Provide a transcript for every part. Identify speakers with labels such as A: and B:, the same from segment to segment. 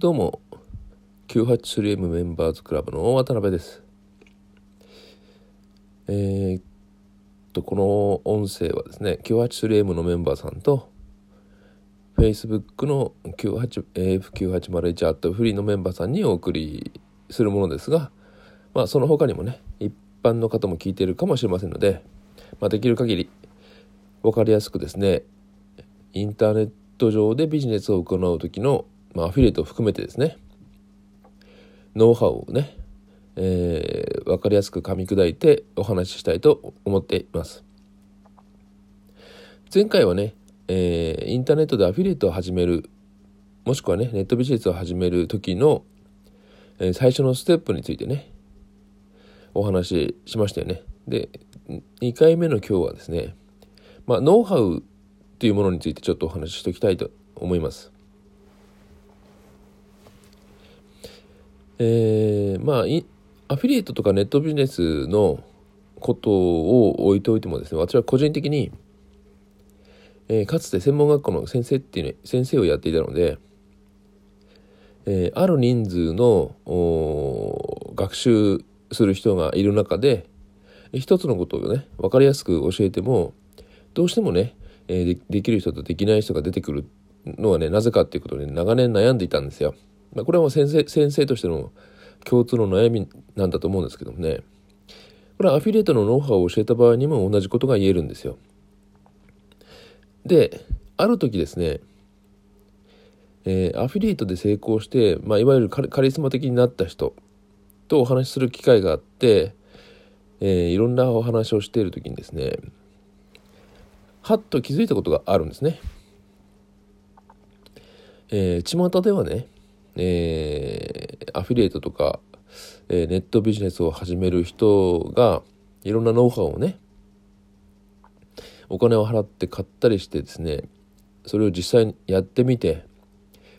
A: どうも 983M メンバーズクラブの渡辺です。えー、っとこの音声はですね 983M のメンバーさんと Facebook の AF9801 アットフリーのメンバーさんにお送りするものですがまあその他にもね一般の方も聞いているかもしれませんので、まあ、できる限り分かりやすくですねインターネット上でビジネスを行う時の、まあ、アフィリエイトを含めてですね。ノウハウをね、えー、分かりやすく噛み砕いてお話ししたいと思っています。前回はね、えー、インターネットでアフィリエイトを始めるもしくはねネットビジネスを始める時の、えー、最初のステップについてねお話ししましたよね。で2回目の今日はですねまあノウハウっていうものについてちょっとお話ししておきたいと思います。えー、まあアフィリエイトとかネットビジネスのことを置いておいてもですね私は個人的に、えー、かつて専門学校の先生っていう、ね、先生をやっていたので、えー、ある人数の学習する人がいる中で一つのことをね分かりやすく教えてもどうしてもねえ、できる人とできない人が出てくるのはねなぜかっていうことで長年悩んでいたんですよ。まあ、これはもう先生先生としての共通の悩みなんだと思うんですけどもねこれはアフィリエイトのノウハウを教えた場合にも同じことが言えるんですよ。である時ですねえー、アフィリエイトで成功して、まあ、いわゆるカリスマ的になった人とお話しする機会があって、えー、いろんなお話をしている時にですねはっと気づいたことがあるんですね。えー、巷ではね、えー、アフィリエイトとか、えー、ネットビジネスを始める人がいろんなノウハウをねお金を払って買ったりしてですねそれを実際にやってみて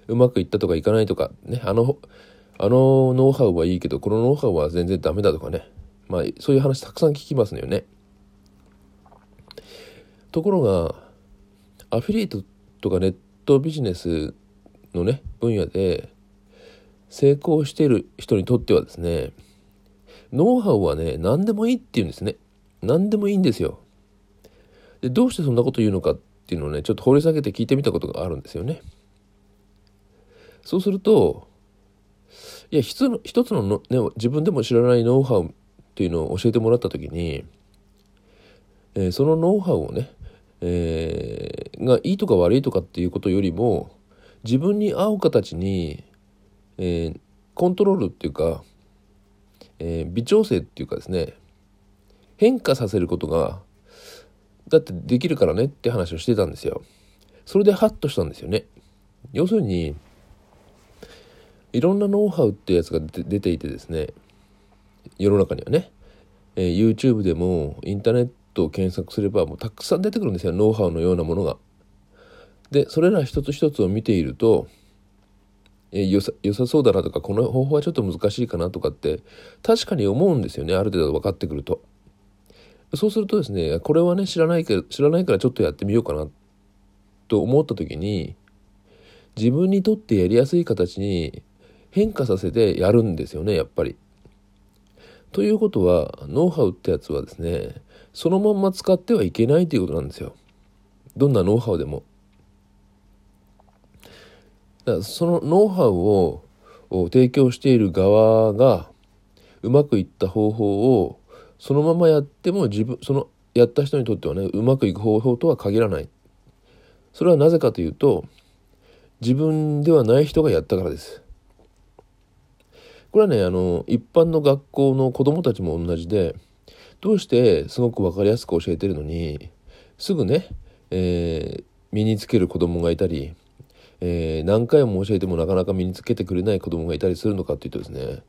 A: うまくいったとかいかないとかねあのあのノウハウはいいけどこのノウハウは全然ダメだとかねまあそういう話たくさん聞きますよね。ところがアフィリエイトとかネットビジネスのね分野で成功している人にとってはですねノウハウはね何でもいいって言うんですね。何でもいいんですよ。でどうしてそんなこと言うのかっていうのをねちょっと掘り下げて聞いてみたことがあるんですよね。そうするといや一つの一つのの、ね、自分でも知らないノウハウっていうのを教えてもらった時に、えー、そのノウハウをねえー、がいいとか悪いとかっていうことよりも自分に合う形に、えー、コントロールっていうか、えー、微調整っていうかですね変化させることがだってできるからねって話をしてたんですよ。それでハッとしたんですよね。要するにいろんなノウハウっていうやつが出ていてですね世の中にはね、えー、YouTube でもインターネットを検索すればもうたくさん出てくるんですよノウハウのようなものが。でそれら一つ一つを見ているとえよさ良さそうだなとかこの方法はちょっと難しいかなとかって確かに思うんですよねある程度分かってくると。そうするとですねこれはね知らないけど知らないからちょっとやってみようかなと思った時に自分にとってやりやすい形に変化させてやるんですよねやっぱり。ということはノウハウってやつはですねそのまんま使ってはいけないということなんですよどんなノウハウでもだそのノウハウを提供している側がうまくいった方法をそのままやっても自分そのやった人にとってはねうまくいく方法とは限らない。それはなぜかというと自分ではない人がやったからです。これはねあの一般の学校の子どもたちも同じでどうしてすごく分かりやすく教えてるのにすぐね、えー、身につける子どもがいたり、えー、何回も教えてもなかなか身につけてくれない子どもがいたりするのかっていうとですね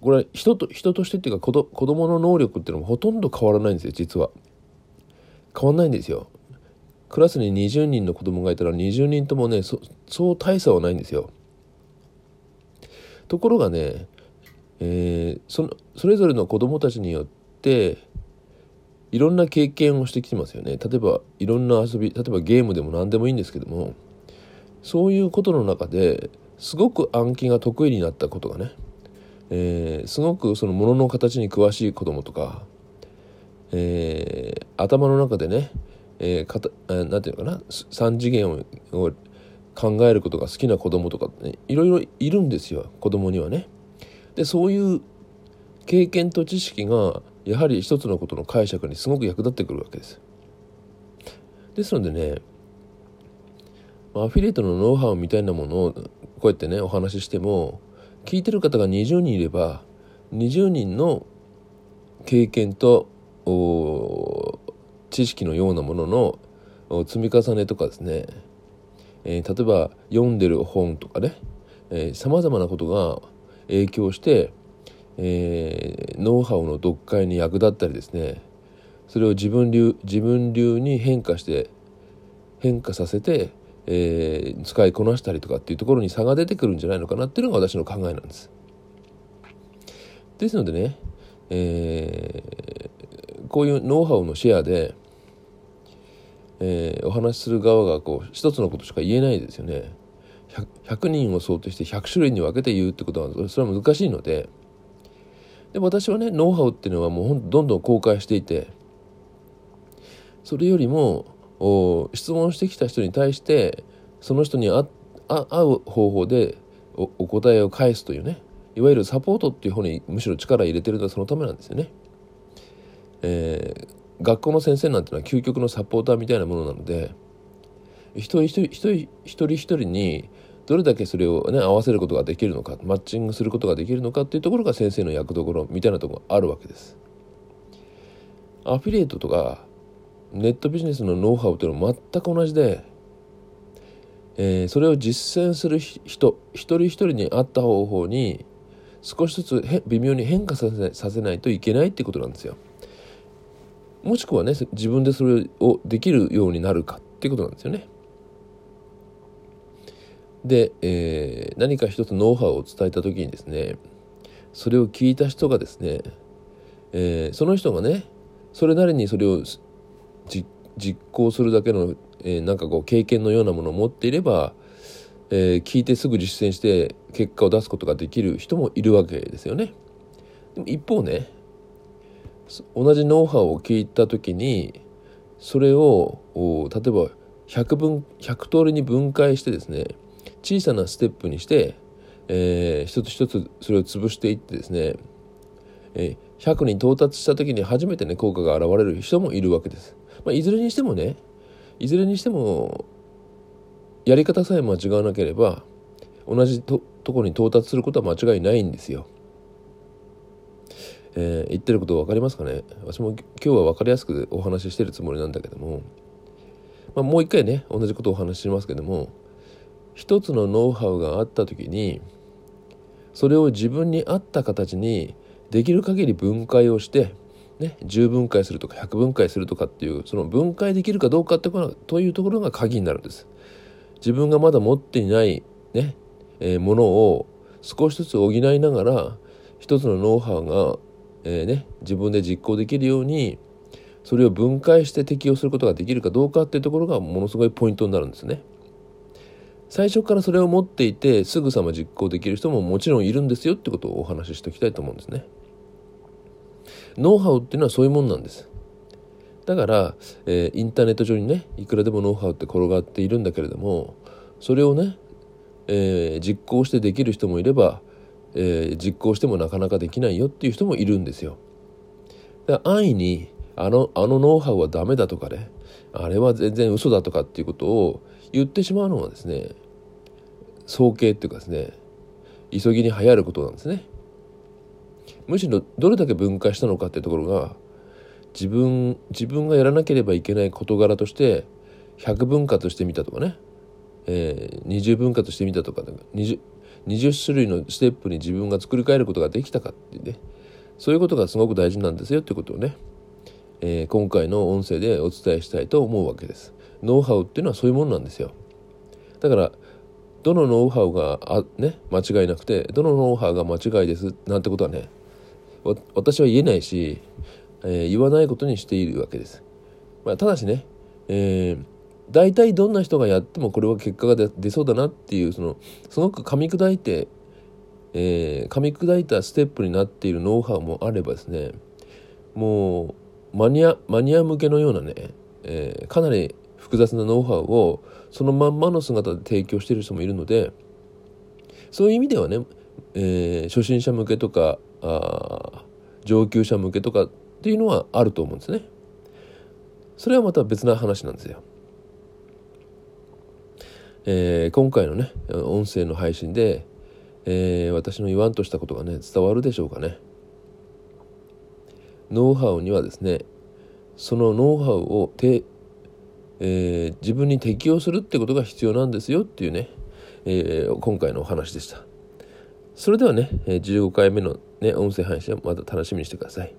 A: これは人と人としてっていうか子ど子供の能力っていうのもほとんど変わらないんですよ実は。変わんないんですよ。クラスに20人の子供がいたら20人ともねそう大差はないんですよ。ところがね、えー、そのそれぞれの子どもたちによっていろんな経験をしてきてますよね例えばいろんな遊び例えばゲームでも何でもいいんですけどもそういうことの中ですごく暗記が得意になったことがね、えー、すごくそのものの形に詳しい子供とか、えー、頭の中でね、えー、かたなんていうのかな3次元を考えることが好きな子供とかねいろいろいるんですよ子供にはね。でそういう経験と知識がやはり一つのことの解釈にすごく役立ってくるわけです。ですのでねアフィリエイトのノウハウみたいなものをこうやってねお話ししても聞いてる方が20人いれば20人の経験と知識のようなものの積み重ねとかですね、えー、例えば読んでる本とかね。さまざまなことが影響して、えー、ノウハウの読解に役立ったりですね。それを自分流自分流に変化して変化させて、えー、使いこなしたりとかっていうところに差が出てくるんじゃないのかなっていうのが私の考えなんです。ですのでね、えー、こういうノウハウのシェアで、えー、お話しする側がこう一つのことしか言えないですよね。100, 100人を想定して100種類に分けて言うってことはそれは難しいのででも私はねノウハウっていうのはもうどんどん公開していてそれよりも質問してきた人に対してその人に合う方法でお答えを返すというねいわゆるサポートっていう方にむしろ力入れてるのはそのためなんですよね。えー、学校の先生なんてのは究極のサポーターみたいなものなので一人一人一人一人一人にどれだけそれをね合わせることができるのかマッチングすることができるのかっていうところが先生の役どころみたいなところがあるわけです。アフィリエイトとかネットビジネスのノウハウというのは全く同じで、えー、それを実践する人一人一人に合った方法に少しずつ微妙に変化させさせないといけないってことなんですよ。もしくはね自分でそれをできるようになるかってことなんですよね。で、えー、何か一つノウハウを伝えた時にですねそれを聞いた人がですね、えー、その人がねそれなりにそれを実行するだけの、えー、なんかこう経験のようなものを持っていれば、えー、聞いてすぐ実践して結果を出すことができる人もいるわけですよね。でも一方ね同じノウハウを聞いた時にそれを例えば100分100通りに分解してですね小さなステップにして、えー、一つ一つそれを潰していってですね、えー、100に到達した時に初めてね効果が現れる人もいるわけです。まあ、いずれにしてもねいずれにしてもやり方さえ間違わなければ同じとところに到達することは間違いないんですよ。えー、言ってること分かりますかね？私も今日は分かりやすくお話ししてるつもりなんだけども、まあ、もう一回ね同じことをお話ししますけども一つのノウハウがあった時にそれを自分に合った形にできる限り分解をしてね、10分解するとか100分解するとかっていうその分解できるかどうかってというところが鍵になるんです。自分がまだ持っていないね、えー、ものを少しずつ補いながら一つのノウハウが、えー、ね、自分で実行できるようにそれを分解して適用することができるかどうかっていうところがものすごいポイントになるんですね。最初からそれを持っていてすぐさま実行できる人ももちろんいるんですよってことをお話ししておきたいと思うんですね。ノウハウっていうのはそういうもんなんです。だから、えー、インターネット上にねいくらでもノウハウって転がっているんだけれどもそれをね、えー、実行してできる人もいれば、えー、実行してもなかなかできないよっていう人もいるんですよ。だから安易にあのあのノウハウはダメだとかねあれは全然嘘だとかっていうことを言ってしまうのはですね早計っていうかですね急ぎに流行ることなんですね。むしろどれだけ分解したのかっていうところが自分自分がやらなければいけない事柄として100分割してみたとかね、えー、20分割してみたとか 20, 20種類のステップに自分が作り変えることができたかっていうねそういうことがすごく大事なんですよってことをね、えー、今回の音声でお伝えしたいと思うわけです。ノウハウっていうのはそういうものなんですよ。だからどのノウハウがあ、ね、間違いなくてどのノウハウが間違いですなんてことはね私は言えないし、えー、言わないことにしているわけです。まあ、ただしね、えー、大体どんな人がやってもこれは結果が出そうだなっていうそのすごく噛み砕いて、えー、噛み砕いたステップになっているノウハウもあればですねもうマニアマニア向けのようなね、えー、かなり複雑なノウハウをそのまんまの姿で提供している人もいるのでそういう意味ではね、えー、初心者向けとかあ上級者向けとかっていうのはあると思うんですね。それはまた別な話なんですよ。えー、今回のね音声の配信で、えー、私の言わんとしたことがね伝わるでしょうかね。ノウハウにはですねそのノウハウをて、えー、自分に適用するってことが必要なんですよっていうね、えー、今回のお話でした。それではね15回目の、ね、音声配信をまた楽しみにしてください。